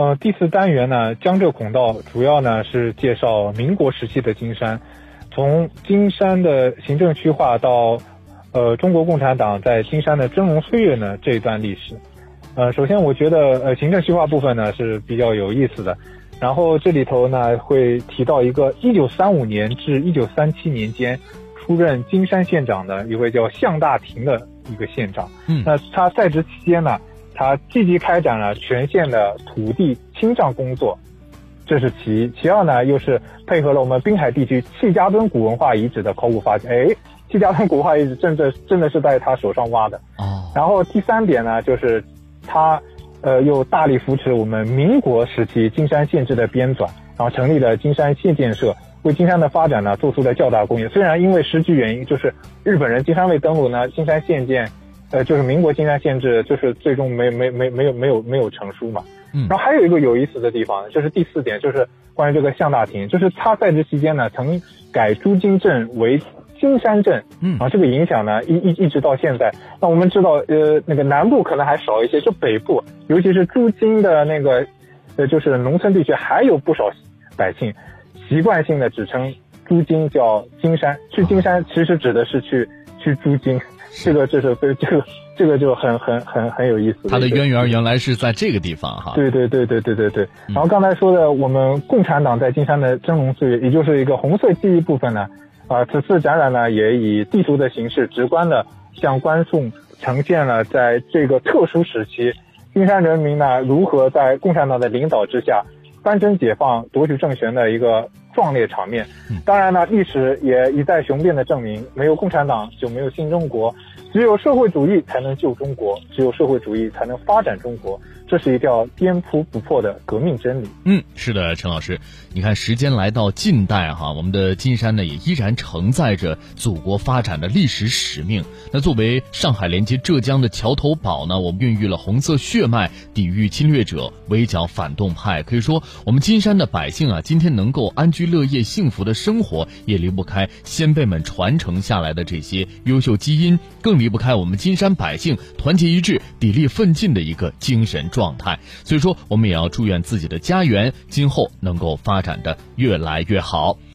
呃，第四单元呢，江浙孔道主要呢是介绍民国时期的金山，从金山的行政区划到，呃，中国共产党在金山的峥嵘岁月呢这一段历史。呃，首先我觉得呃行政区划部分呢是比较有意思的，然后这里头呢会提到一个一九三五年至一九三七年间出任金山县长的一位叫向大廷的一个县长。嗯，那他在职期间呢。他积极开展了全县的土地清障工作，这是其一。其二呢，又是配合了我们滨海地区戚家墩古文化遗址的考古发现。哎，戚家墩古文化遗址真的真的是在他手上挖的。哦。然后第三点呢，就是他呃又大力扶持我们民国时期金山县志的编纂，然后成立了金山县建设，为金山的发展呢做出了较大贡献。虽然因为时局原因，就是日本人金山未登陆呢，金山县建。呃，就是民国金山县志，就是最终没没没没有没有没有成书嘛。嗯。然后还有一个有意思的地方，就是第四点，就是关于这个向大廷，就是他在职期间呢，曾改朱金镇为金山镇。嗯。啊，这个影响呢，一一一直到现在。那我们知道，呃，那个南部可能还少一些，就北部，尤其是朱金的那个，呃，就是农村地区，还有不少百姓习惯性的只称朱金叫金山。去金山其实指的是去去朱金。这个这是非这个这个就很很很很有意思。它的渊源原来是在这个地方哈。对对对对对对对。然后刚才说的，我们共产党在金山的峥嵘岁月，也就是一个红色记忆部分呢。啊，此次展览呢，也以地图的形式，直观的向观众呈现了在这个特殊时期，金山人民呢如何在共产党的领导之下，翻身解放、夺取政权的一个。壮烈场面，当然呢，历史也一再雄辩的证明，没有共产党就没有新中国，只有社会主义才能救中国，只有社会主义才能发展中国。这是一条颠扑不破的革命真理。嗯，是的，陈老师，你看，时间来到近代哈，我们的金山呢也依然承载着祖国发展的历史使命。那作为上海连接浙江的桥头堡呢，我们孕育了红色血脉，抵御侵略者，围剿反动派。可以说，我们金山的百姓啊，今天能够安居乐业、幸福的生活，也离不开先辈们传承下来的这些优秀基因，更离不开我们金山百姓团结一致、砥砺奋进的一个精神状。态，所以说我们也要祝愿自己的家园今后能够发展的越来越好。